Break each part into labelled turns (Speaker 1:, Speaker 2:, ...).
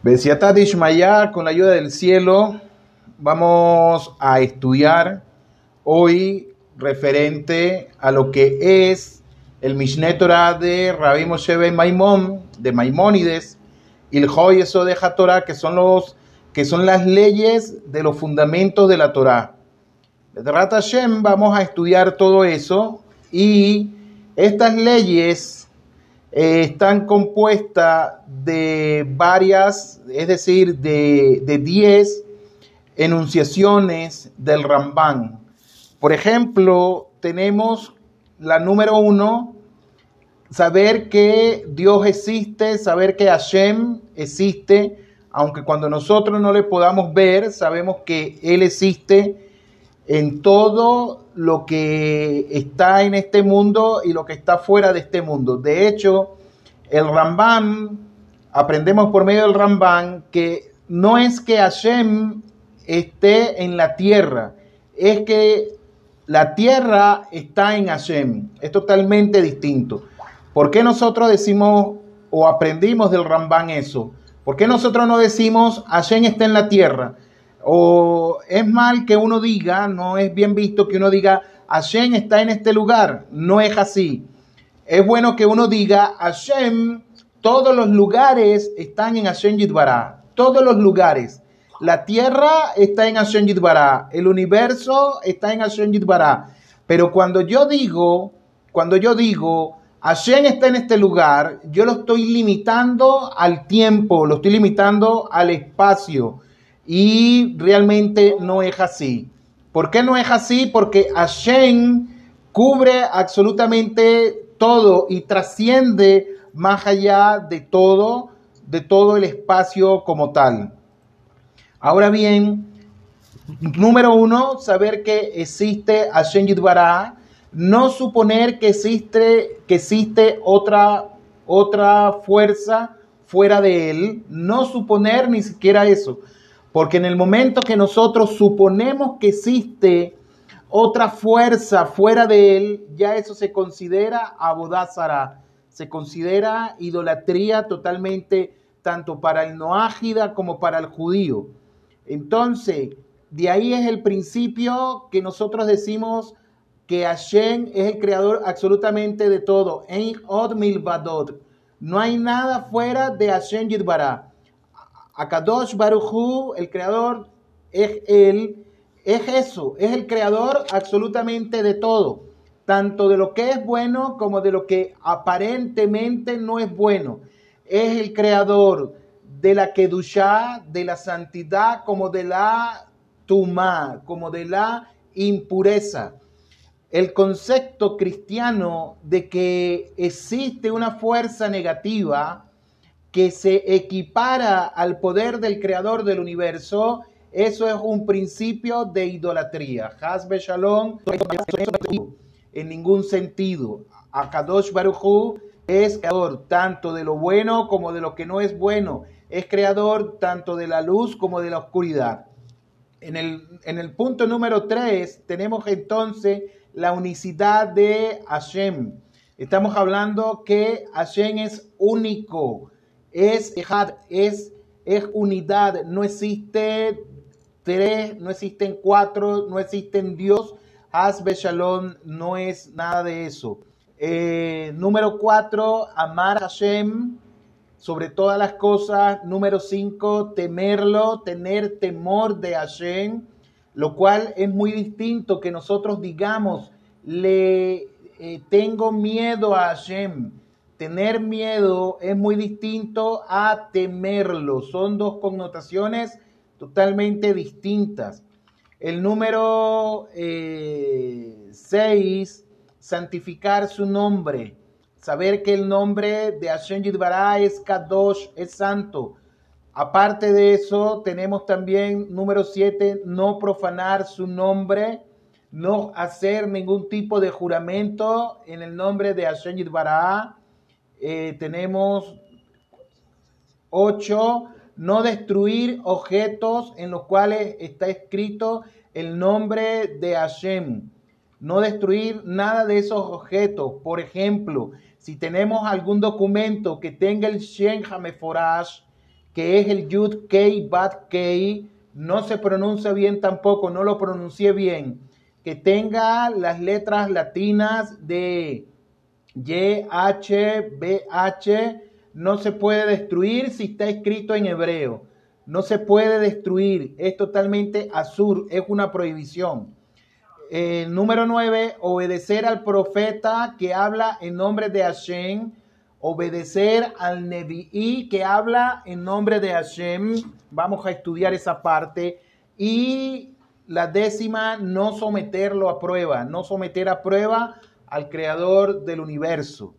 Speaker 1: Besiatad Ishmaya, con la ayuda del cielo, vamos a estudiar hoy referente a lo que es el Mishneh Torah de Rabbi Moshe Ben Maimón, de Maimónides, y el Hoy eso de Torah, que son los que son las leyes de los fundamentos de la Torah. De Hashem vamos a estudiar todo eso y estas leyes eh, están compuestas de varias, es decir, de 10 enunciaciones del Ramban. Por ejemplo, tenemos la número uno, saber que Dios existe, saber que Hashem existe, aunque cuando nosotros no le podamos ver, sabemos que Él existe en todo lo que está en este mundo y lo que está fuera de este mundo. De hecho, el Ramban, aprendemos por medio del Ramban que no es que Hashem esté en la tierra, es que la tierra está en Hashem, es totalmente distinto. ¿Por qué nosotros decimos o aprendimos del Ramban eso? ¿Por qué nosotros no decimos Hashem está en la tierra? O es mal que uno diga, no es bien visto que uno diga, Hashem está en este lugar. No es así. Es bueno que uno diga, Hashem, todos los lugares están en Hashem Yidbará. Todos los lugares. La tierra está en Hashem Yidbará. El universo está en Hashem Yidbará. Pero cuando yo digo, cuando yo digo, Hashem está en este lugar, yo lo estoy limitando al tiempo, lo estoy limitando al espacio y realmente no es así. ¿Por qué no es así? Porque Hashem cubre absolutamente todo y trasciende más allá de todo, de todo el espacio como tal. Ahora bien, número uno, saber que existe Hashem Yidbará, no suponer que existe, que existe otra, otra fuerza fuera de él, no suponer ni siquiera eso. Porque en el momento que nosotros suponemos que existe otra fuerza fuera de él, ya eso se considera abodázara, se considera idolatría totalmente tanto para el noágida como para el judío. Entonces, de ahí es el principio que nosotros decimos que Hashem es el creador absolutamente de todo. En od milvadot. No hay nada fuera de Hashem Yidbará. Akadosh Baruchu, el creador, es él, es eso, es el creador absolutamente de todo, tanto de lo que es bueno como de lo que aparentemente no es bueno. Es el creador de la Kedushá, de la santidad, como de la Tumá, como de la impureza. El concepto cristiano de que existe una fuerza negativa, que se equipara al poder del creador del universo, eso es un principio de idolatría. Hasbe Shalom, en ningún sentido. Akadosh Baruchu es creador tanto de lo bueno como de lo que no es bueno. Es creador tanto de la luz como de la oscuridad. En el, en el punto número 3 tenemos entonces la unicidad de Hashem. Estamos hablando que Hashem es único es es, es unidad, no existe tres, no existen cuatro, no existen Dios. Hasbe Shalom no es nada de eso. Eh, número cuatro, amar a Hashem sobre todas las cosas. Número cinco, temerlo, tener temor de Hashem, lo cual es muy distinto que nosotros digamos, le eh, tengo miedo a Hashem. Tener miedo es muy distinto a temerlo. Son dos connotaciones totalmente distintas. El número 6, eh, santificar su nombre. Saber que el nombre de Hashem Yidbará es Kadosh, es santo. Aparte de eso, tenemos también número 7, no profanar su nombre, no hacer ningún tipo de juramento en el nombre de Hashem Yidbará eh, tenemos ocho, no destruir objetos en los cuales está escrito el nombre de Hashem. No destruir nada de esos objetos. Por ejemplo, si tenemos algún documento que tenga el Shen Hameforash, que es el Yud Kei Bat Kei, no se pronuncia bien tampoco, no lo pronuncié bien, que tenga las letras latinas de Y, H, B, H, no se puede destruir si está escrito en hebreo. No se puede destruir, es totalmente azul, es una prohibición. Eh, número 9, obedecer al profeta que habla en nombre de Hashem, obedecer al Nevi'i que habla en nombre de Hashem. Vamos a estudiar esa parte. Y la décima, no someterlo a prueba, no someter a prueba al creador del universo.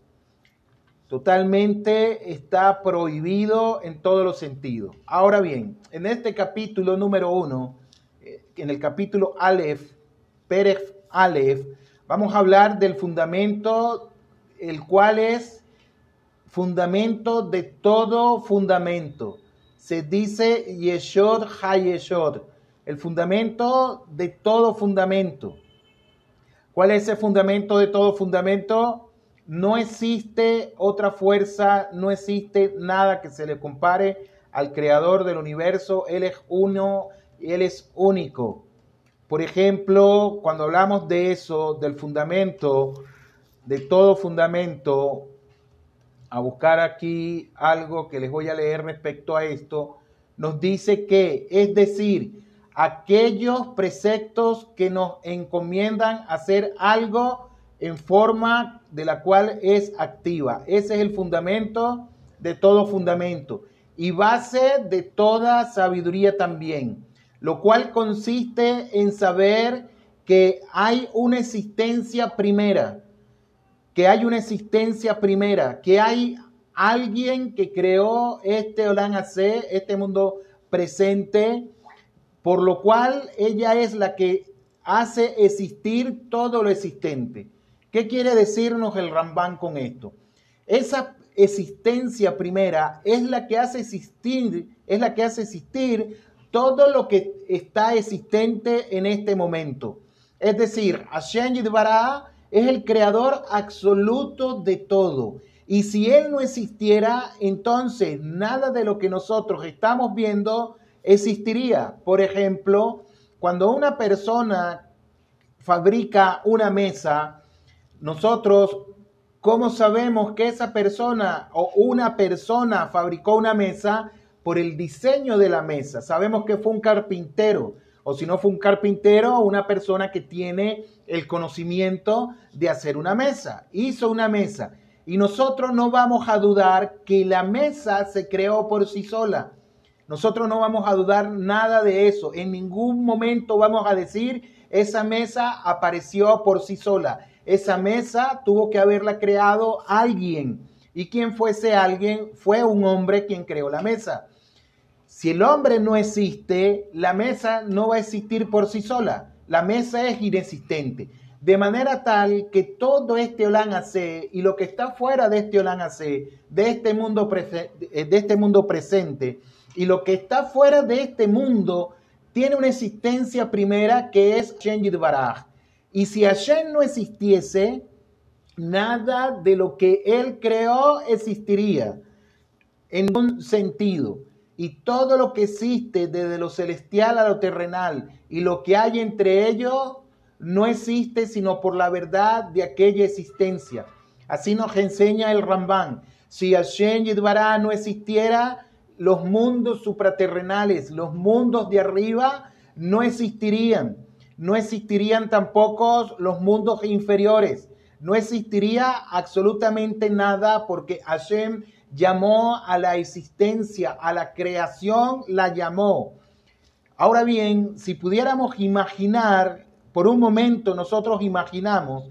Speaker 1: Totalmente está prohibido en todos los sentidos. Ahora bien, en este capítulo número uno, eh, en el capítulo Aleph, Pérez Aleph, vamos a hablar del fundamento, el cual es fundamento de todo fundamento. Se dice Yeshod HaYeshod, el fundamento de todo fundamento. ¿Cuál es el fundamento de todo fundamento? No existe otra fuerza, no existe nada que se le compare al creador del universo. Él es uno, Él es único. Por ejemplo, cuando hablamos de eso, del fundamento, de todo fundamento, a buscar aquí algo que les voy a leer respecto a esto, nos dice que, es decir, aquellos preceptos que nos encomiendan hacer algo en forma de la cual es activa. Ese es el fundamento de todo fundamento y base de toda sabiduría también, lo cual consiste en saber que hay una existencia primera, que hay una existencia primera, que hay alguien que creó este Olan AC, este mundo presente, por lo cual ella es la que hace existir todo lo existente. ¿Qué quiere decirnos el Rambán con esto? Esa existencia primera es la que hace existir, es la que hace existir todo lo que está existente en este momento. Es decir, Hashem Yidbará es el creador absoluto de todo. Y si Él no existiera, entonces nada de lo que nosotros estamos viendo existiría. Por ejemplo, cuando una persona fabrica una mesa, nosotros, ¿cómo sabemos que esa persona o una persona fabricó una mesa por el diseño de la mesa? Sabemos que fue un carpintero, o si no fue un carpintero, una persona que tiene el conocimiento de hacer una mesa. Hizo una mesa. Y nosotros no vamos a dudar que la mesa se creó por sí sola. Nosotros no vamos a dudar nada de eso. En ningún momento vamos a decir, esa mesa apareció por sí sola. Esa mesa tuvo que haberla creado alguien. ¿Y quien fuese alguien? Fue un hombre quien creó la mesa. Si el hombre no existe, la mesa no va a existir por sí sola. La mesa es inexistente. De manera tal que todo este Olan y lo que está fuera de este Olan de este mundo, de este mundo presente, y lo que está fuera de este mundo, tiene una existencia primera que es Shenjid Baraj. Y si Hashem no existiese, nada de lo que Él creó existiría en un sentido. Y todo lo que existe desde lo celestial a lo terrenal y lo que hay entre ellos no existe sino por la verdad de aquella existencia. Así nos enseña el Rambán. Si Hashem Yidbará no existiera, los mundos supraterrenales, los mundos de arriba, no existirían no existirían tampoco los mundos inferiores, no existiría absolutamente nada porque Hashem llamó a la existencia, a la creación, la llamó. Ahora bien, si pudiéramos imaginar, por un momento nosotros imaginamos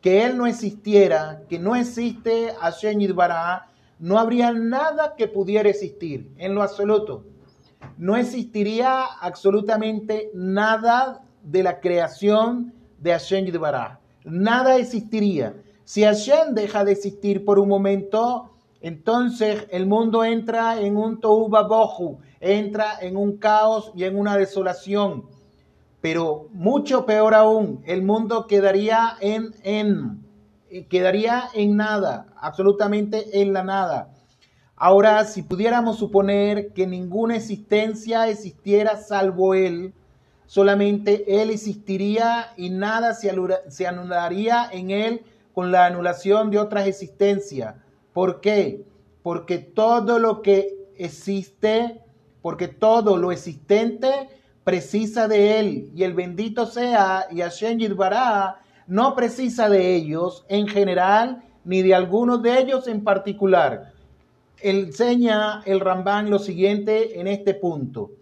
Speaker 1: que Él no existiera, que no existe Hashem Yidbará, no habría nada que pudiera existir en lo absoluto. No existiría absolutamente nada de la creación de Hashem Yidbarah. Nada existiría. Si Hashem deja de existir por un momento, entonces el mundo entra en un tohu babohu, entra en un caos y en una desolación. Pero mucho peor aún, el mundo quedaría en, en, quedaría en nada, absolutamente en la nada. Ahora, si pudiéramos suponer que ninguna existencia existiera salvo Él, solamente Él existiría y nada se anularía en Él con la anulación de otras existencias. ¿Por qué? Porque todo lo que existe, porque todo lo existente precisa de Él. Y el bendito sea y Hashem no precisa de ellos en general, ni de algunos de ellos en particular. Enseña el Rambán lo siguiente en este punto.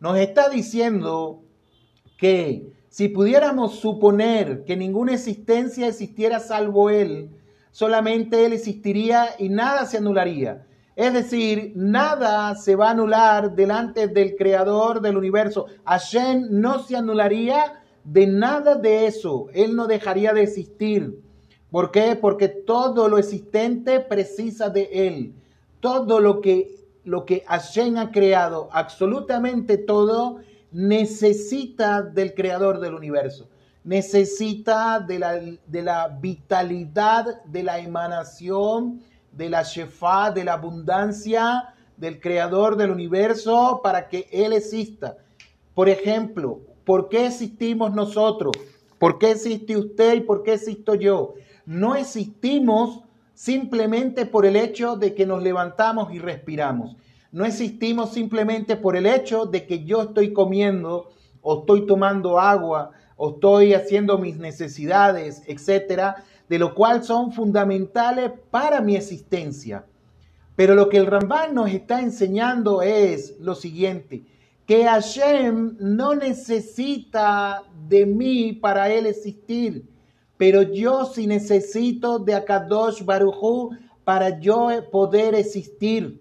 Speaker 1: Nos está diciendo que si pudiéramos suponer que ninguna existencia existiera salvo Él, solamente Él existiría y nada se anularía. Es decir, nada se va a anular delante del creador del universo. Hashem no se anularía de nada de eso. Él no dejaría de existir. ¿Por qué? Porque todo lo existente precisa de Él. Todo lo que, lo que Hashem ha creado, absolutamente todo, necesita del creador del universo. Necesita de la, de la vitalidad, de la emanación de la Shefa, de la abundancia del creador del universo para que Él exista. Por ejemplo, ¿por qué existimos nosotros? ¿Por qué existe usted y por qué existo yo? No existimos simplemente por el hecho de que nos levantamos y respiramos. No existimos simplemente por el hecho de que yo estoy comiendo o estoy tomando agua o estoy haciendo mis necesidades, etcétera, de lo cual son fundamentales para mi existencia. Pero lo que el Rambán nos está enseñando es lo siguiente, que Hashem no necesita de mí para él existir, pero yo sí necesito de Akadosh Baruchu para yo poder existir.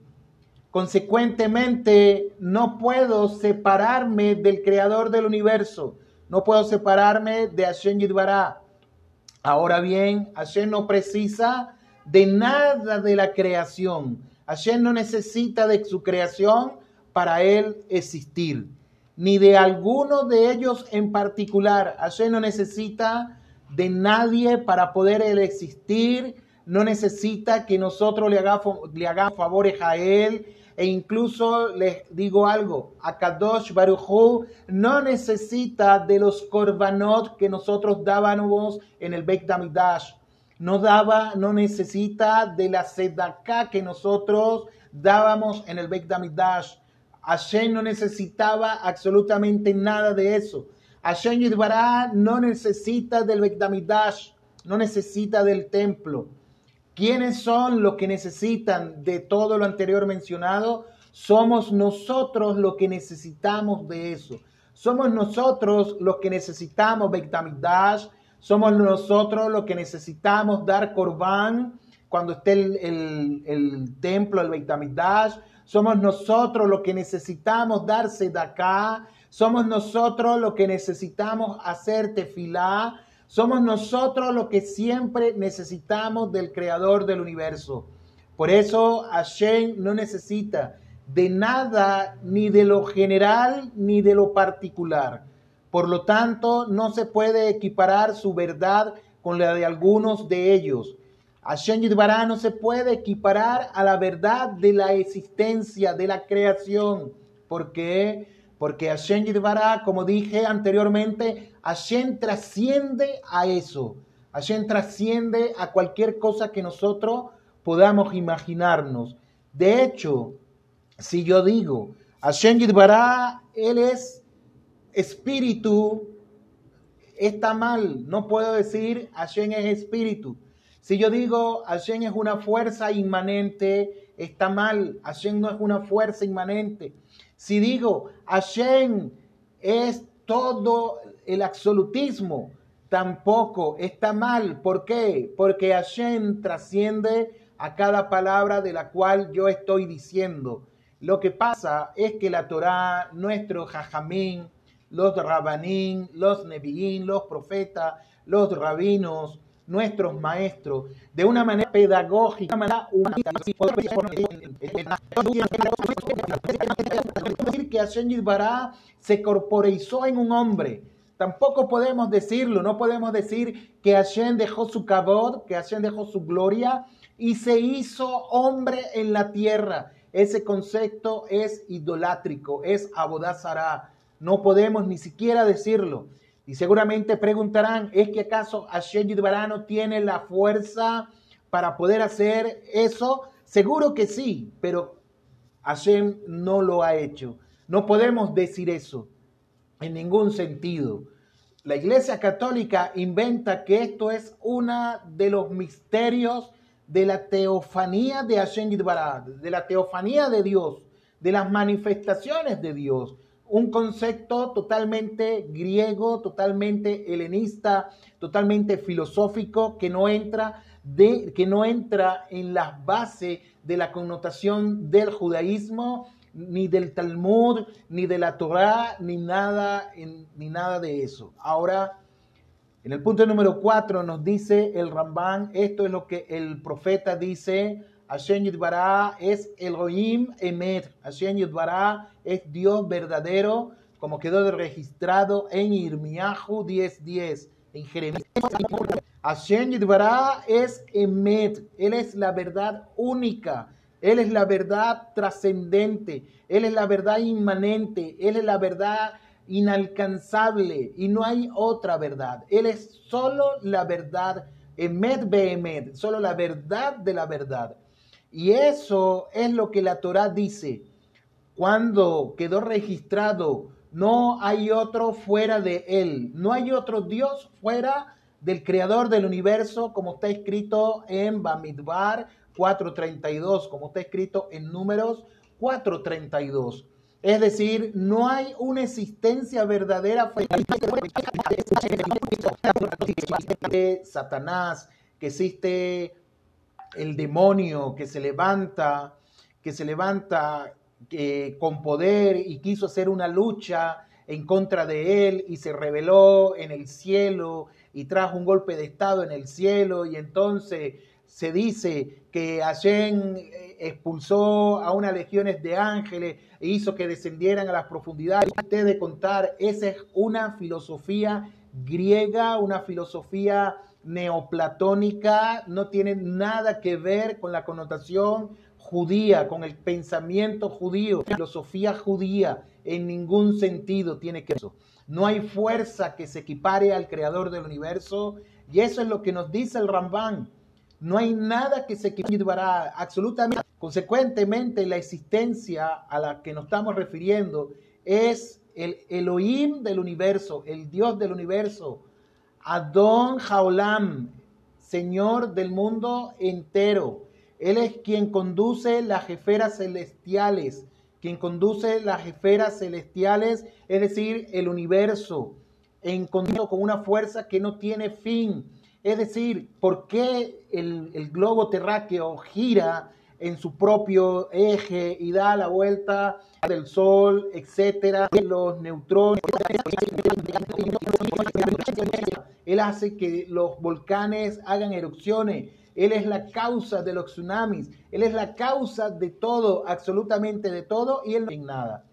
Speaker 1: Consecuentemente, no puedo separarme del creador del universo, no puedo separarme de Hashem Yidbará. Ahora bien, Hashem no precisa de nada de la creación. Hashem no necesita de su creación para él existir, ni de alguno de ellos en particular. Hashem no necesita de nadie para poder él existir, no necesita que nosotros le, le hagamos favores a él, e incluso les digo algo, Akadosh Baruchu no necesita de los korbanot que nosotros dábamos en el Beit Damidash. No daba, no necesita de la sedaká que nosotros dábamos en el Beit Damidash. Hashem no necesitaba absolutamente nada de eso. Hashem Yidbará no necesita del Beit Damidash, no necesita del templo. ¿Quiénes son los que necesitan de todo lo anterior mencionado? Somos nosotros los que necesitamos de eso. Somos nosotros los que necesitamos Bektamidash. Somos nosotros los que necesitamos dar Korban cuando esté el, templo, el Bektamidash. Somos nosotros los que necesitamos dar Sedaká. Somos nosotros los que necesitamos hacer tefilá. Somos nosotros los que siempre necesitamos del creador del universo. Por eso Hashem no necesita de nada, ni de lo general, ni de lo particular. Por lo tanto, no se puede equiparar su verdad con la de algunos de ellos. Hashem Yidbará no se puede equiparar a la verdad de la existencia, de la creación. ¿Por qué? Porque Hashem Yidbará, como dije anteriormente, Hashem trasciende a eso. Hashem trasciende a cualquier cosa que nosotros podamos imaginarnos. De hecho, si yo digo, Hashem Yidbará, Él es espíritu, está mal. No puedo decir Hashem es espíritu. Si yo digo Hashem es una fuerza inmanente, está mal. Hashem no es una fuerza inmanente. Si digo Hashem es todo el absolutismo, tampoco está mal. ¿Por qué? Porque Hashem trasciende a cada palabra de la cual yo estoy diciendo. Lo que pasa es que la Torá, nuestro Jajamín, los Rabanín, los Nebiín, los profetas, los rabinos, nuestros maestros, de una manera pedagógica, decir que Hashem se corporeizó en un hombre. Tampoco podemos decirlo, no podemos decir que Hashem dejó su cabod, que Hashem dejó su gloria, y se hizo hombre en la tierra. Ese concepto es idolátrico, es abodazará. No podemos ni siquiera decirlo. Y seguramente preguntarán, ¿es que acaso Hashem Yidbará tiene la fuerza para poder hacer eso? Seguro que sí, pero Hashem no lo ha hecho. No podemos decir eso en ningún sentido. La Iglesia Católica inventa que esto es uno de los misterios de la teofanía de Hashem Yidbará, de la teofanía de Dios, de las manifestaciones de Dios un concepto totalmente griego, totalmente helenista, totalmente filosófico, que no entra, de, que no entra en las bases de la connotación del judaísmo, ni del Talmud, ni de la Torah, ni nada, ni nada de eso. Ahora, en el punto número cuatro nos dice el Ramban, esto es lo que el profeta dice Hashem Yudbará es Elohim Emet. Hashem Yudbará es Dios verdadero, como quedó registrado en Irmiahu 10:10, en Jeremías. Hashem Yudbará es Emet. Él es la verdad única. Él es la verdad trascendente. Él es la verdad inmanente. Él es la verdad inalcanzable. Y no hay otra verdad. Él es solo la verdad. Emet Behemet. Solo la verdad de la verdad. Y eso es lo que la Torah dice. Cuando quedó registrado, no hay otro fuera de él, no hay otro Dios fuera del creador del universo, como está escrito en Bamidbar 4.32, como está escrito en Números 4.32. Es decir, no hay una existencia verdadera de Satanás, que existe el demonio que se levanta, que se levanta eh, con poder y quiso hacer una lucha en contra de él y se rebeló en el cielo y trajo un golpe de estado en el cielo y entonces se dice que Hashem eh, expulsó a unas legiones de ángeles e hizo que descendieran a las profundidades. Usted de contar, esa es una filosofía griega, una filosofía neoplatónica no tiene nada que ver con la connotación judía, con el pensamiento judío, filosofía judía, en ningún sentido tiene que eso. No hay fuerza que se equipare al creador del universo y eso es lo que nos dice el Rambán. No hay nada que se equipará absolutamente. Consecuentemente, la existencia a la que nos estamos refiriendo es el Elohim del universo, el Dios del universo, Adón Jaolam, Señor del mundo entero. Él es quien conduce las jeferas celestiales, quien conduce las jeferas celestiales, es decir, el universo, en contacto con una fuerza que no tiene fin. Es decir, ¿por qué el, el globo terráqueo gira en su propio eje y da la vuelta del Sol, etcétera, los neutrones. Él hace que los volcanes hagan erupciones. Él es la causa de los tsunamis. Él es la causa de todo, absolutamente de todo, y él no tiene nada.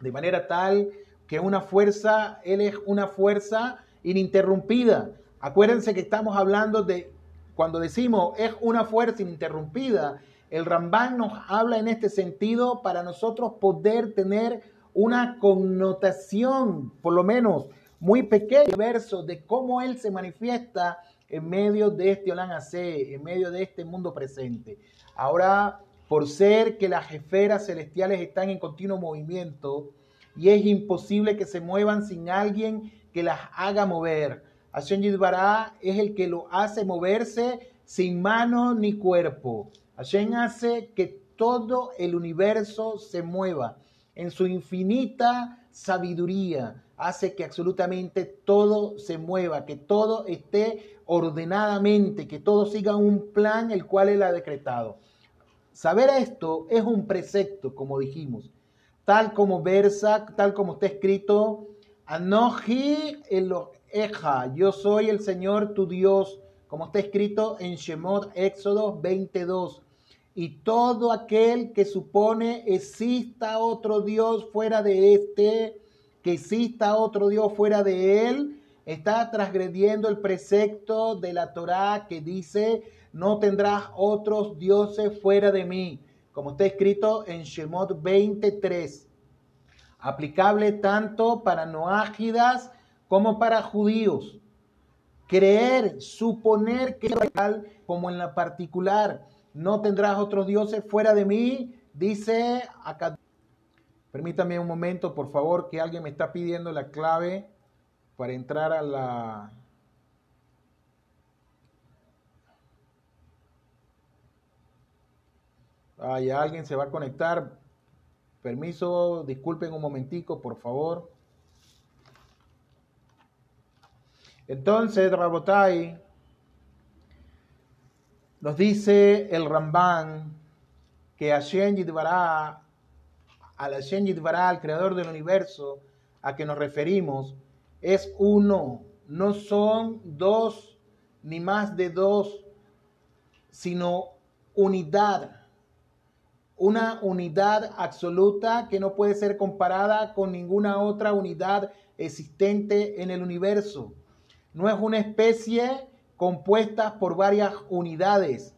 Speaker 1: De manera tal que una fuerza, él es una fuerza ininterrumpida. Acuérdense que estamos hablando de, cuando decimos es una fuerza ininterrumpida, el Rambán nos habla en este sentido para nosotros poder tener una connotación, por lo menos muy pequeño, verso de cómo Él se manifiesta en medio de este Olan en medio de este mundo presente. Ahora, por ser que las esferas celestiales están en continuo movimiento y es imposible que se muevan sin alguien que las haga mover. Hashem Yidbará es el que lo hace moverse sin mano ni cuerpo. Hashem hace que todo el universo se mueva en su infinita sabiduría. Hace que absolutamente todo se mueva, que todo esté ordenadamente, que todo siga un plan el cual él ha decretado. Saber esto es un precepto, como dijimos, tal como versa, tal como está escrito, Anoji Eloheja, yo soy el Señor tu Dios, como está escrito en Shemot Éxodo 22 y todo aquel que supone exista otro Dios fuera de este, que exista otro Dios fuera de él, está transgrediendo el precepto de la Torá que dice, no tendrás otros dioses fuera de mí, como está escrito en Shemot 23, aplicable tanto para noágidas como para judíos. Creer, suponer que tal como en la particular, no tendrás otros dioses fuera de mí, dice acá. Permítame un momento, por favor, que alguien me está pidiendo la clave para entrar a la... Ya alguien se va a conectar. Permiso, disculpen un momentico, por favor. Entonces, Rabotai, nos dice el Ramban que Hashem Yidbará, al Hashem al creador del universo, a que nos referimos, es uno, no son dos ni más de dos, sino unidad. Una unidad absoluta que no puede ser comparada con ninguna otra unidad existente en el universo. No es una especie compuesta por varias unidades,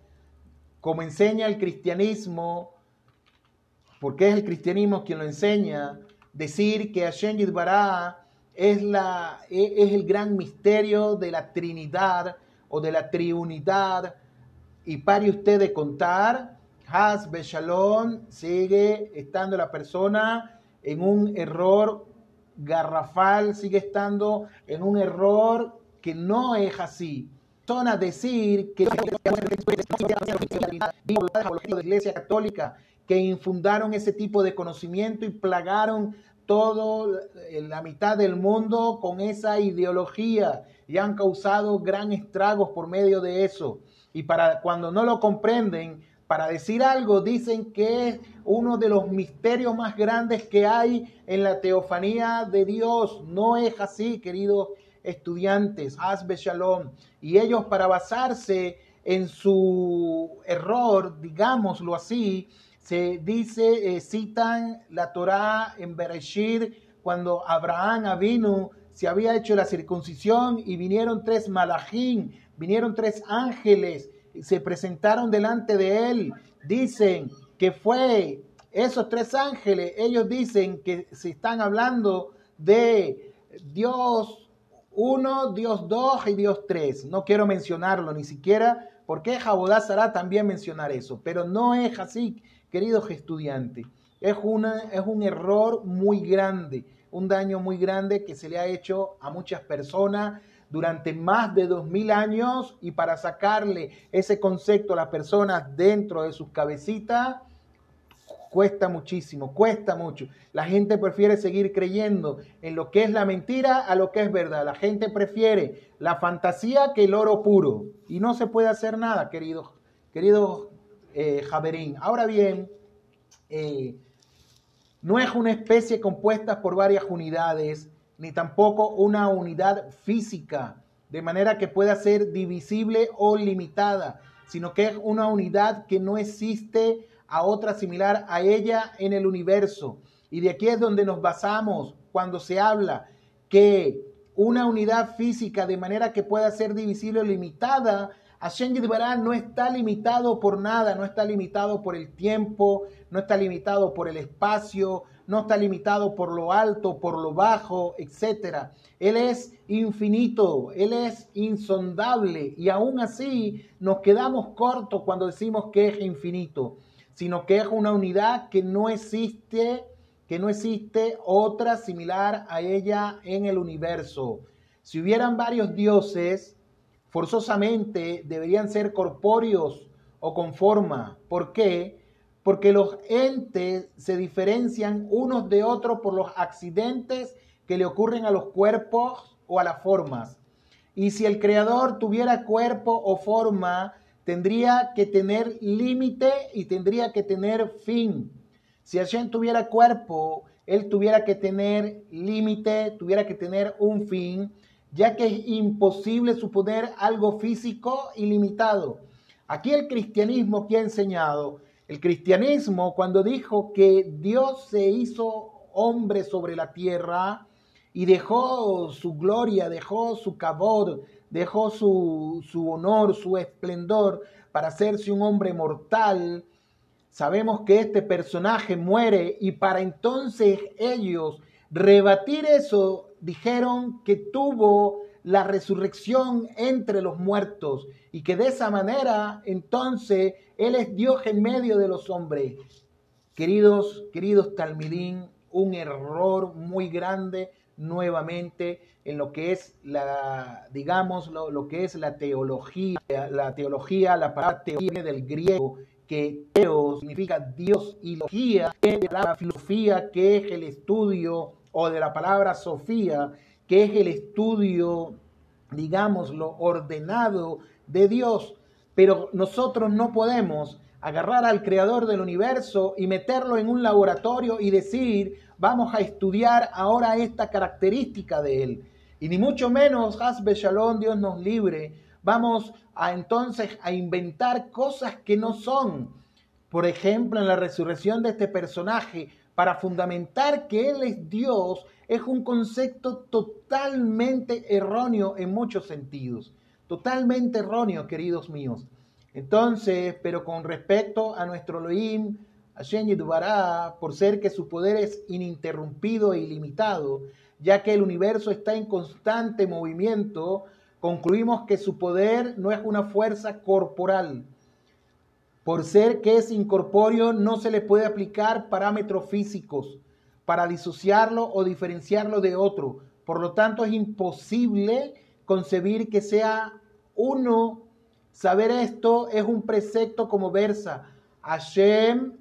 Speaker 1: como enseña el cristianismo, porque es el cristianismo quien lo enseña, decir que Hashem Yidbará es, la, e, es el gran misterio de la Trinidad o de la triunidad. Y pare usted de contar, Has Beshalom sigue estando la persona en un error garrafal, sigue estando en un error que no es así. Son a decir que la Iglesia Católica que infundaron ese tipo de conocimiento y plagaron todo eh, la mitad del mundo con esa ideología y han causado gran estragos por medio de eso. Y para cuando no lo comprenden, para decir algo, dicen que es uno de los misterios más grandes que hay en la teofanía de Dios. No es así, queridos estudiantes, Hasbe Shalom. Y ellos para basarse en su error, digámoslo así, se dice, eh, citan la Torá en Bereshit, cuando Abraham vino, se había hecho la circuncisión y vinieron tres malajín, vinieron tres ángeles, se presentaron delante de él. Dicen que fue esos tres ángeles, ellos dicen que se están hablando de Dios uno, Dios dos y Dios tres. No quiero mencionarlo ni siquiera porque Jabodá hará también mencionar eso, pero no es así queridos estudiantes, es, una, es un error muy grande, un daño muy grande que se le ha hecho a muchas personas durante más de dos mil años y para sacarle ese concepto a las personas dentro de sus cabecitas, cuesta muchísimo, cuesta mucho. La gente prefiere seguir creyendo en lo que es la mentira a lo que es verdad. La gente prefiere la fantasía que el oro puro. Y no se puede hacer nada, queridos, queridos eh, Javerín. Ahora bien, eh, no es una especie compuesta por varias unidades, ni tampoco una unidad física, de manera que pueda ser divisible o limitada, sino que es una unidad que no existe a otra similar a ella en el universo. Y de aquí es donde nos basamos cuando se habla que una unidad física de manera que pueda ser divisible o limitada Hashem Yidbará no está limitado por nada, no está limitado por el tiempo, no está limitado por el espacio, no está limitado por lo alto, por lo bajo, etc. Él es infinito, Él es insondable y aún así nos quedamos cortos cuando decimos que es infinito, sino que es una unidad que no existe, que no existe otra similar a ella en el universo. Si hubieran varios dioses, forzosamente deberían ser corpóreos o con forma. ¿Por qué? Porque los entes se diferencian unos de otros por los accidentes que le ocurren a los cuerpos o a las formas. Y si el creador tuviera cuerpo o forma, tendría que tener límite y tendría que tener fin. Si Hashem tuviera cuerpo, él tuviera que tener límite, tuviera que tener un fin ya que es imposible suponer algo físico ilimitado. Aquí el cristianismo que ha enseñado, el cristianismo cuando dijo que Dios se hizo hombre sobre la tierra, y dejó su gloria, dejó su cabod, dejó su, su honor, su esplendor para hacerse un hombre mortal. Sabemos que este personaje muere y para entonces ellos rebatir eso, dijeron que tuvo la resurrección entre los muertos y que de esa manera entonces Él es Dios en medio de los hombres. Queridos, queridos Talmidín, un error muy grande nuevamente en lo que es la, digamos, lo, que es la teología, la teología, la palabra teología del griego, que teo significa Dios y logía, que es la filosofía, que es el estudio, o de la palabra Sofía, que es el estudio, digamos, lo ordenado de Dios. Pero nosotros no podemos agarrar al creador del universo y meterlo en un laboratorio y decir, vamos a estudiar ahora esta característica de él. Y ni mucho menos, Hasbe Shalom, Dios nos libre, vamos a entonces a inventar cosas que no son. Por ejemplo, en la resurrección de este personaje, para fundamentar que Él es Dios, es un concepto totalmente erróneo en muchos sentidos. Totalmente erróneo, queridos míos. Entonces, pero con respecto a nuestro Elohim, Hashem Yidbará, por ser que su poder es ininterrumpido e ilimitado, ya que el universo está en constante movimiento, concluimos que su poder no es una fuerza corporal. Por ser que es incorpóreo, no se le puede aplicar parámetros físicos para disociarlo o diferenciarlo de otro. Por lo tanto, es imposible concebir que sea uno. Saber esto es un precepto como versa. Hashem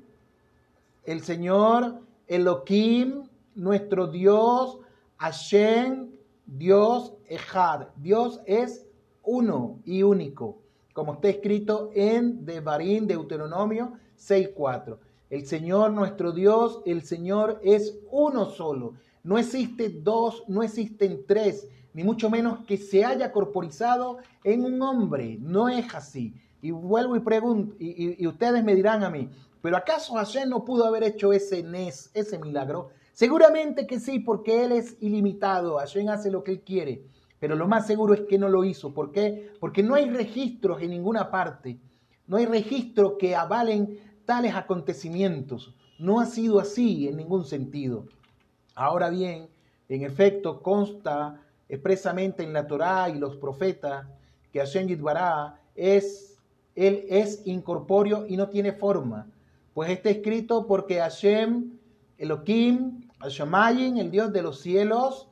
Speaker 1: el Señor, Elohim, nuestro Dios, Hashem, Dios Ejad. Dios es uno y único, como está escrito en Devarim, Deuteronomio 6.4. El Señor, nuestro Dios, el Señor es uno solo. No existe dos, no existen tres, ni mucho menos que se haya corporizado en un hombre. No es así. Y vuelvo y pregunto, y, ustedes me dirán a mí, pero ¿acaso Hashem no pudo haber hecho ese nes, ese milagro? Seguramente que sí, porque Él es ilimitado. Hashem hace lo que Él quiere. Pero lo más seguro es que no lo hizo. ¿Por qué? Porque no hay registros en ninguna parte. No hay registros que avalen tales acontecimientos. No ha sido así en ningún sentido. Ahora bien, en efecto, consta expresamente en la Torá y los profetas que Hashem Yidbará es, Él es incorpóreo y no tiene forma. Pues está escrito porque Hashem, Elohim, Hashemayin, el Dios de los cielos,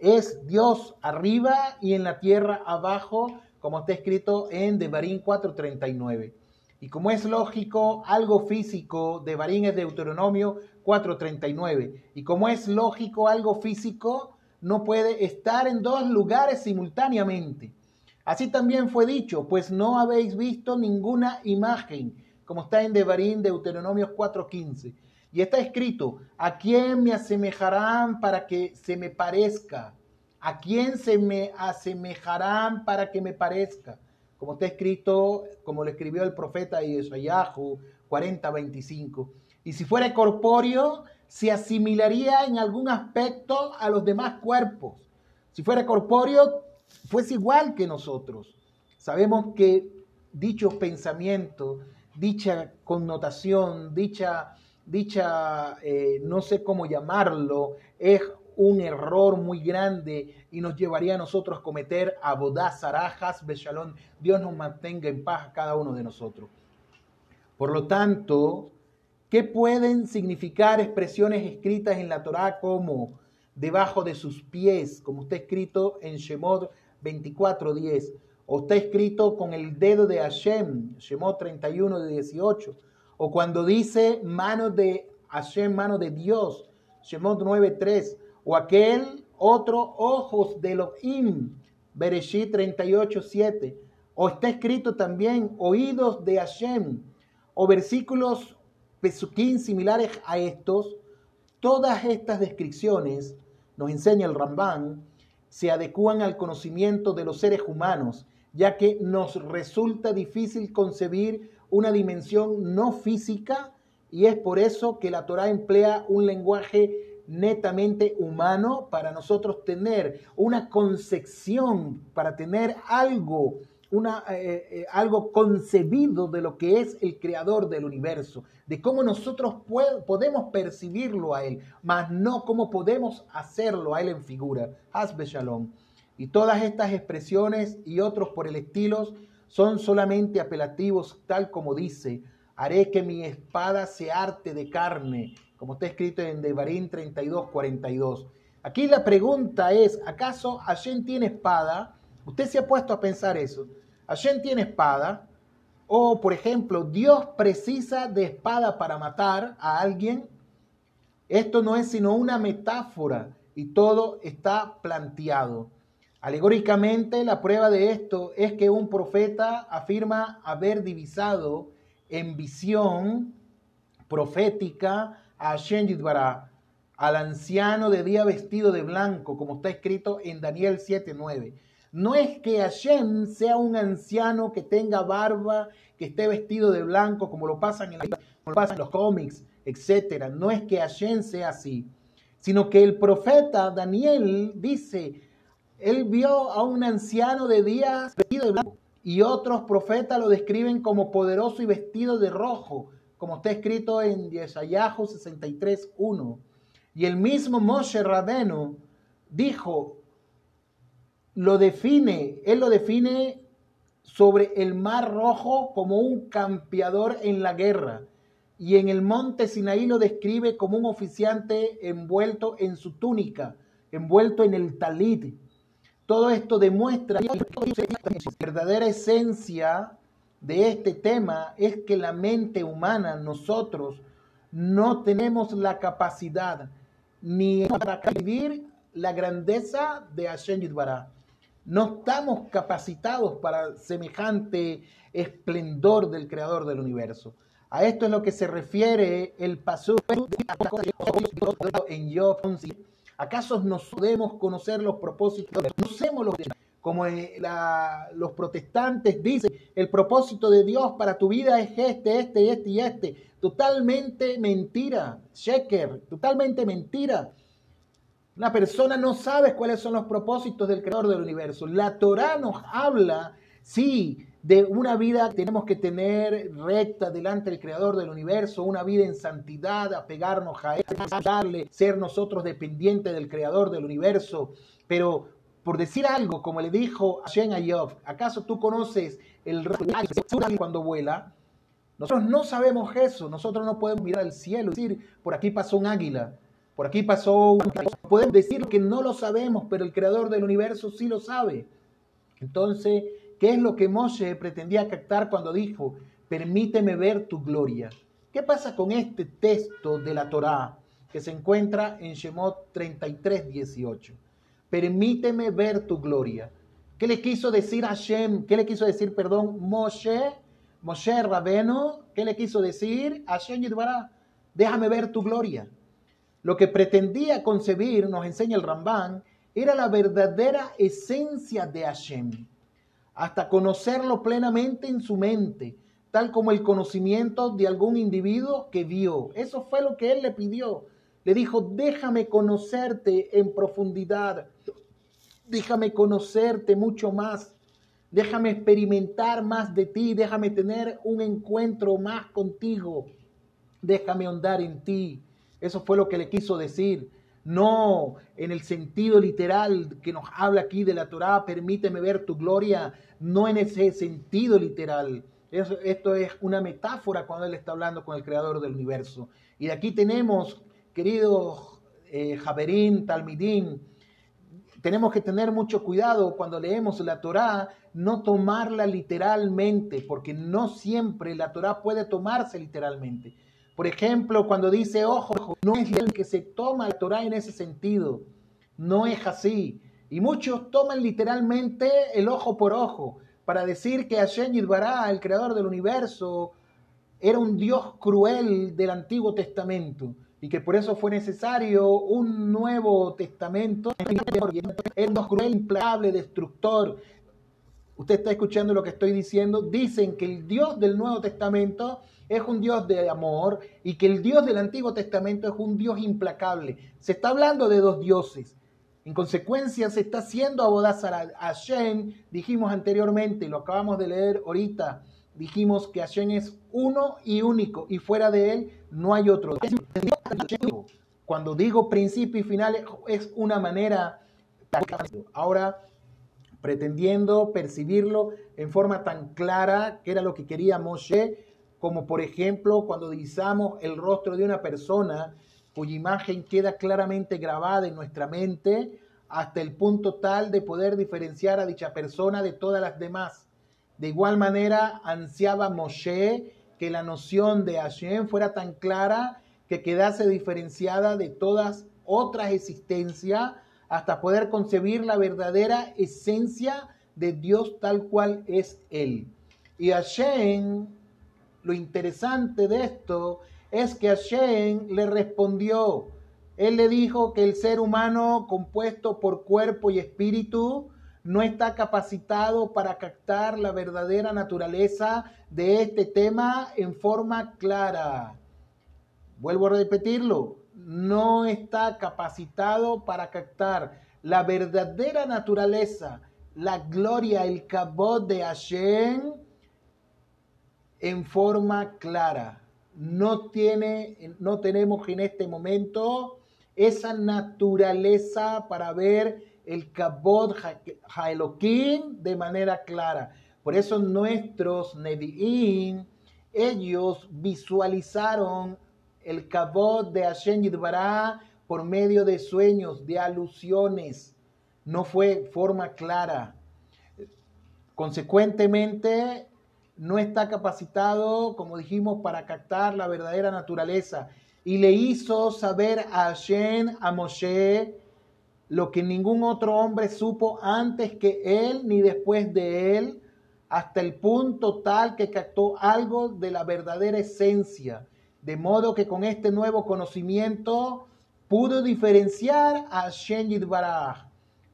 Speaker 1: es Dios arriba y en la tierra abajo, como está escrito en Devarim 4.39. Y como es lógico, algo físico, Devarim es Deuteronomio 4.39. Y como es lógico, algo físico no puede estar en dos lugares simultáneamente. Así también fue dicho, pues no habéis visto ninguna imagen como está en Devarim, Deuteronomios 4.15. Y está escrito, ¿a quién me asemejarán para que se me parezca? ¿A quién se me asemejarán para que me parezca? Como está escrito, como lo escribió el profeta Isayahu 40.25. Y si fuera corpóreo, se asimilaría en algún aspecto a los demás cuerpos. Si fuera corpóreo, fuese igual que nosotros. Sabemos que dichos pensamientos dicha connotación, dicha, dicha eh, no sé cómo llamarlo, es un error muy grande y nos llevaría a nosotros a cometer abodazarajas, beshalón. Dios nos mantenga en paz a cada uno de nosotros. Por lo tanto, ¿qué pueden significar expresiones escritas en la Torá como debajo de sus pies, como está escrito en Shemot 24:10? o está escrito con el dedo de Hashem, Shemot 31 de 18, o cuando dice mano de Hashem, mano de Dios, Shemot 9.3, o aquel otro ojos de Elohim, Bereshit 38.7, o está escrito también oídos de Hashem, o versículos pesuquín similares a estos, todas estas descripciones, nos enseña el Rambán, se adecúan al conocimiento de los seres humanos ya que nos resulta difícil concebir una dimensión no física y es por eso que la Torah emplea un lenguaje netamente humano para nosotros tener una concepción, para tener algo, una, eh, eh, algo concebido de lo que es el creador del universo, de cómo nosotros podemos percibirlo a él, mas no cómo podemos hacerlo a él en figura. Hazbe Shalom. Y todas estas expresiones y otros por el estilo son solamente apelativos, tal como dice, haré que mi espada se arte de carne, como está escrito en Devarim 32, 42. Aquí la pregunta es, ¿acaso Hashem tiene espada? Usted se ha puesto a pensar eso. Hashem tiene espada. O, por ejemplo, Dios precisa de espada para matar a alguien. Esto no es sino una metáfora y todo está planteado. Alegóricamente, la prueba de esto es que un profeta afirma haber divisado en visión profética a Hashem al anciano de día vestido de blanco, como está escrito en Daniel 7:9. No es que Hashem sea un anciano que tenga barba, que esté vestido de blanco, como lo pasan en, la, como lo pasan en los cómics, etc. No es que Hashem sea así, sino que el profeta Daniel dice, él vio a un anciano de día vestido de blanco y otros profetas lo describen como poderoso y vestido de rojo, como está escrito en Yesayahu 63.1. Y el mismo Moshe Rabenu dijo, lo define, él lo define sobre el mar rojo como un campeador en la guerra. Y en el monte Sinaí lo describe como un oficiante envuelto en su túnica, envuelto en el talit, todo esto demuestra que la verdadera esencia de este tema es que la mente humana, nosotros, no tenemos la capacidad ni para vivir la grandeza de Hashem Yudbará. No estamos capacitados para semejante esplendor del creador del universo. A esto es lo que se refiere el paso en Job ¿Acaso no podemos conocer los propósitos? Conocemos los como eh, los protestantes dicen, el propósito de Dios para tu vida es este, este, este y este. Totalmente mentira, Sheker, totalmente mentira. Una persona no sabe cuáles son los propósitos del creador del universo. La Torah nos habla, sí, de una vida que tenemos que tener recta delante del creador del universo, una vida en santidad, apegarnos a él, darle, ser nosotros dependientes del creador del universo. Pero por decir algo, como le dijo a Shen Ayov, ¿acaso tú conoces el cuando vuela? Nosotros no sabemos eso, nosotros no podemos mirar al cielo y decir, por aquí pasó un águila, por aquí pasó un... Podemos decir que no lo sabemos, pero el creador del universo sí lo sabe. Entonces, ¿Qué es lo que Moshe pretendía captar cuando dijo, permíteme ver tu gloria? ¿Qué pasa con este texto de la Torá que se encuentra en Shemot 33, 18? Permíteme ver tu gloria. ¿Qué le quiso decir a Hashem? ¿Qué le quiso decir, perdón, Moshe? Moshe Rabeno, ¿qué le quiso decir? Hashem Yidbará, déjame ver tu gloria. Lo que pretendía concebir, nos enseña el Rambán, era la verdadera esencia de Hashem hasta conocerlo plenamente en su mente, tal como el conocimiento de algún individuo que vio. Eso fue lo que él le pidió. Le dijo, déjame conocerte en profundidad, déjame conocerte mucho más, déjame experimentar más de ti, déjame tener un encuentro más contigo, déjame andar en ti. Eso fue lo que le quiso decir no en el sentido literal que nos habla aquí de la Torá, permíteme ver tu gloria, no en ese sentido literal. esto es una metáfora cuando él está hablando con el creador del universo. Y de aquí tenemos, queridos eh, Javerín, Talmidín, tenemos que tener mucho cuidado cuando leemos la Torá, no tomarla literalmente, porque no siempre la Torá puede tomarse literalmente. Por ejemplo, cuando dice ojo, no es el que se toma la Torah en ese sentido. No es así. Y muchos toman literalmente el ojo por ojo para decir que Hashem Yidbará, el creador del universo, era un Dios cruel del Antiguo Testamento y que por eso fue necesario un nuevo testamento, un Dios cruel, implacable, destructor, usted está escuchando lo que estoy diciendo, dicen que el Dios del Nuevo Testamento es un Dios de amor y que el Dios del Antiguo Testamento es un Dios implacable. Se está hablando de dos dioses. En consecuencia, se está haciendo abodazar a Hashem, dijimos anteriormente, lo acabamos de leer ahorita, dijimos que Hashem es uno y único, y fuera de él no hay otro. Cuando digo principio y final es una manera... Ahora, pretendiendo percibirlo en forma tan clara, que era lo que quería Moshe, como por ejemplo cuando divisamos el rostro de una persona cuya imagen queda claramente grabada en nuestra mente hasta el punto tal de poder diferenciar a dicha persona de todas las demás. De igual manera, ansiaba Moshe que la noción de Hashem fuera tan clara que quedase diferenciada de todas otras existencias hasta poder concebir la verdadera esencia de Dios tal cual es Él. Y Hashem lo interesante de esto es que Hashem le respondió. Él le dijo que el ser humano compuesto por cuerpo y espíritu no está capacitado para captar la verdadera naturaleza de este tema en forma clara. Vuelvo a repetirlo, no está capacitado para captar la verdadera naturaleza, la gloria, el cabot de Hashem en forma clara. No, tiene, no tenemos en este momento esa naturaleza para ver el Kabod Haelokim de manera clara. Por eso nuestros Nevi'im, ellos visualizaron el Kabod de Hashem Yidbará por medio de sueños, de alusiones. No fue forma clara. Consecuentemente, no está capacitado, como dijimos, para captar la verdadera naturaleza. Y le hizo saber a Hashem, a Moshe, lo que ningún otro hombre supo antes que él ni después de él, hasta el punto tal que captó algo de la verdadera esencia. De modo que con este nuevo conocimiento pudo diferenciar a Hashem Yidbaraj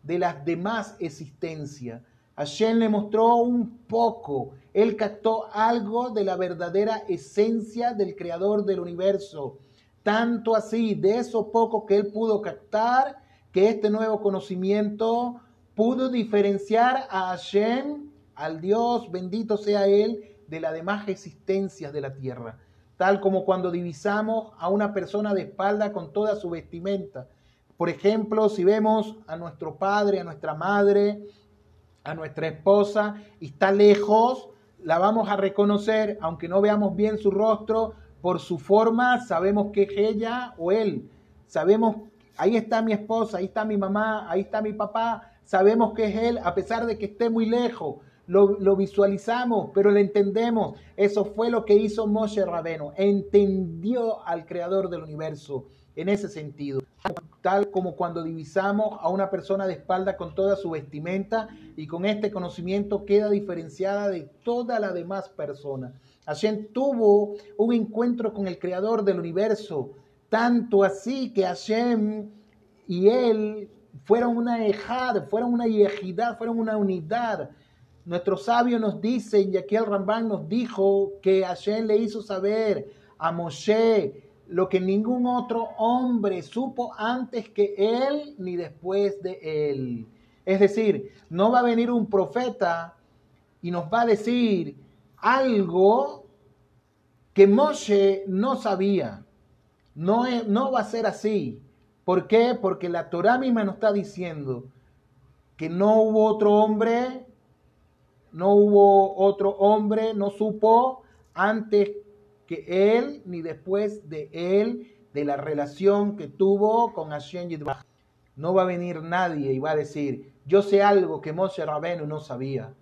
Speaker 1: de las demás existencias. Hashem le mostró un poco él captó algo de la verdadera esencia del creador del universo. Tanto así, de eso poco que él pudo captar, que este nuevo conocimiento pudo diferenciar a Hashem, al Dios, bendito sea Él, de las demás existencias de la tierra. Tal como cuando divisamos a una persona de espalda con toda su vestimenta. Por ejemplo, si vemos a nuestro padre, a nuestra madre, a nuestra esposa, y está lejos, la vamos a reconocer, aunque no veamos bien su rostro, por su forma sabemos que es ella o él. Sabemos, ahí está mi esposa, ahí está mi mamá, ahí está mi papá, sabemos que es él, a pesar de que esté muy lejos. Lo, visualizamos, pero lo entendemos. Eso fue lo que hizo Moshe Rabeno. Entendió al creador del universo en ese sentido tal como cuando divisamos a una persona de espalda con toda su vestimenta y con este conocimiento queda diferenciada de toda la demás persona. Hashem tuvo un encuentro con el creador del universo, tanto así que Hashem y él fueron una ejad, fueron una yejidad, fueron una unidad. Nuestro sabio nos dice, y aquí el Ramban nos dijo que Hashem le hizo saber a Moshe lo que ningún otro hombre supo antes que él ni después de él. Es decir, no va a venir un profeta y nos va a decir algo que Moshe no sabía. No, no va a ser así. ¿Por qué? Porque la Torah misma nos está diciendo que no hubo otro hombre, no hubo otro hombre, no supo antes que él ni después de él, de la relación que tuvo con Hashem Yidbach. No va a venir nadie y va a decir, yo sé algo que Moshe Rabenu no sabía.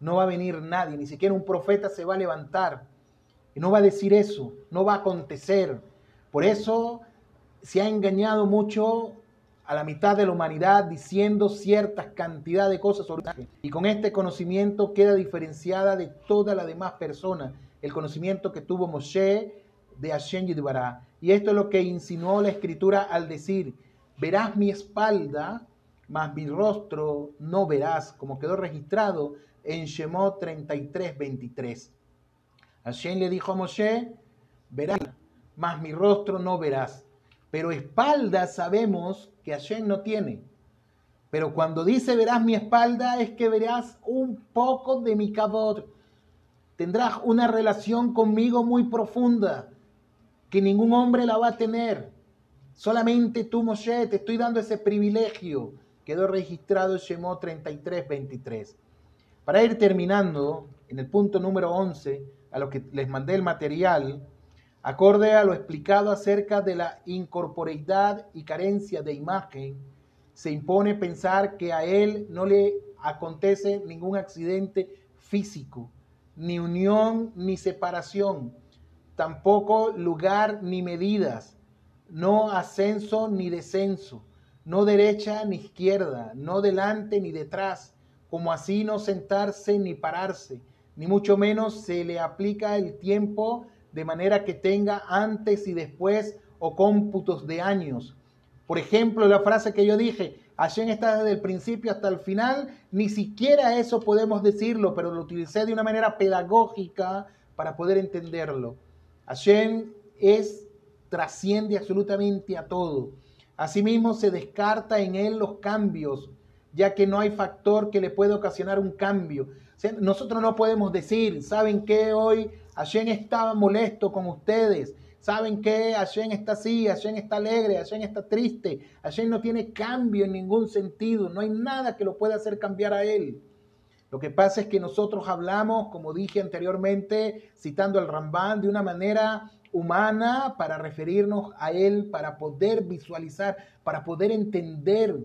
Speaker 1: No va a venir nadie, ni siquiera un profeta se va a levantar. Y no va a decir eso, no va a acontecer. Por eso se ha engañado mucho a la mitad de la humanidad diciendo ciertas cantidad de cosas sobre y con este conocimiento queda diferenciada de toda la demás personas el conocimiento que tuvo Moshe de Hashem Yidbará. Y esto es lo que insinuó la escritura al decir, verás mi espalda, mas mi rostro no verás, como quedó registrado en Shemot 33, 23. Hashem le dijo a Moshe, verás, mas mi rostro no verás. Pero espalda sabemos que Hashem no tiene. Pero cuando dice verás mi espalda es que verás un poco de mi cabot. Tendrás una relación conmigo muy profunda que ningún hombre la va a tener. Solamente tú, Moshe, te estoy dando ese privilegio. Quedó registrado en Shemot 33, 23. Para ir terminando, en el punto número 11, a lo que les mandé el material, acorde a lo explicado acerca de la incorporeidad y carencia de imagen, se impone pensar que a él no le acontece ningún accidente físico, ni unión ni separación, tampoco lugar ni medidas, no ascenso ni descenso, no derecha ni izquierda, no delante ni detrás, como así no sentarse ni pararse, ni mucho menos se le aplica el tiempo de manera que tenga antes y después o cómputos de años. Por ejemplo, la frase que yo dije, Hashem está desde el principio hasta el final, ni siquiera eso podemos decirlo, pero lo utilicé de una manera pedagógica para poder entenderlo. Hashem es, trasciende absolutamente a todo. Asimismo, se descarta en él los cambios, ya que no hay factor que le pueda ocasionar un cambio. Nosotros no podemos decir, ¿saben qué? Hoy Hashem estaba molesto con ustedes. ¿Saben qué? Hashem está así, Hashem está alegre, Hashem está triste. Hashem no tiene cambio en ningún sentido. No hay nada que lo pueda hacer cambiar a él. Lo que pasa es que nosotros hablamos, como dije anteriormente, citando al Rambán, de una manera humana para referirnos a él, para poder visualizar, para poder entender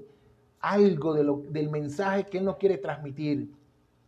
Speaker 1: algo del mensaje que Él nos quiere transmitir.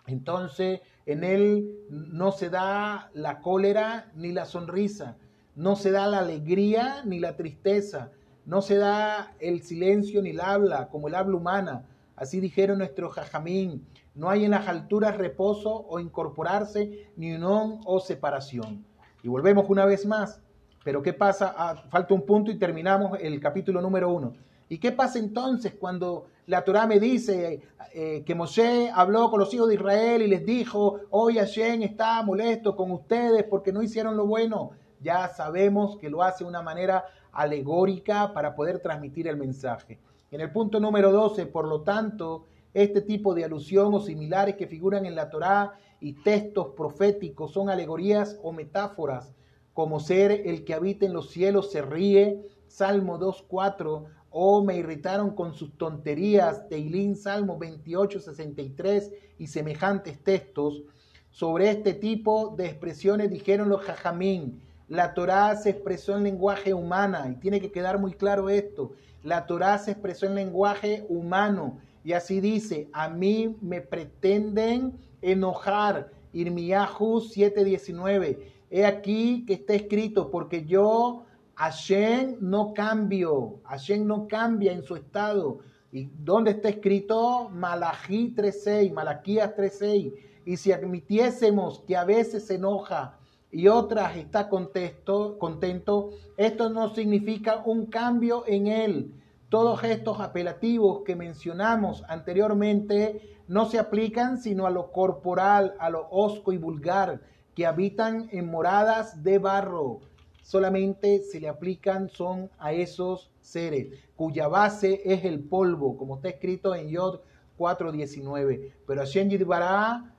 Speaker 1: Entonces, en Él no se da la cólera ni la sonrisa, no se da la alegría ni la tristeza, no se da el silencio ni el habla, como el habla humana. Así dijeron nuestros jajamín. No hay en las alturas reposo o incorporarse, ni unión o separación. Y volvemos una vez más. Pero ¿qué pasa? Ah, falta un punto y terminamos el capítulo número uno. ¿Y qué pasa entonces cuando la Torah me dice eh, que Moshe habló con los hijos de Israel y les dijo, hoy Hashem está molesto con ustedes porque no hicieron lo bueno? Ya sabemos que lo hace de una manera alegórica para poder transmitir el mensaje. En el punto número 12, por lo tanto, este tipo de alusión o similares que figuran en la Torá y textos proféticos son alegorías o metáforas, como ser el que habita en los cielos se ríe, Salmo 2.4, o me irritaron con sus tonterías, Teilín, Salmo 28, 63 y semejantes textos. Sobre este tipo de expresiones dijeron los jajamín, la Torá se expresó en lenguaje humana y tiene que quedar muy claro esto. La Torá se expresó en lenguaje humano y así dice, a mí me pretenden enojar. Irmiyahu 7:19. He aquí que está escrito, porque yo Hashem no cambio, Hashem no cambia en su estado. ¿Y dónde está escrito? Malají 3.6, Malaquías 3.6. Y si admitiésemos que a veces se enoja y otras está contento, contento, esto no significa un cambio en él. Todos estos apelativos que mencionamos anteriormente no se aplican sino a lo corporal, a lo osco y vulgar, que habitan en moradas de barro solamente se le aplican son a esos seres, cuya base es el polvo, como está escrito en Yod 4.19. Pero Hashem Yidbará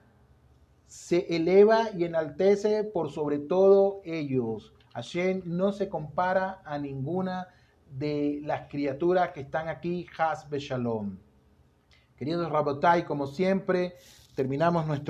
Speaker 1: se eleva y enaltece por sobre todo ellos. Hashem no se compara a ninguna de las criaturas que están aquí, Has Shalom. Queridos Rabotai, como siempre, terminamos nuestro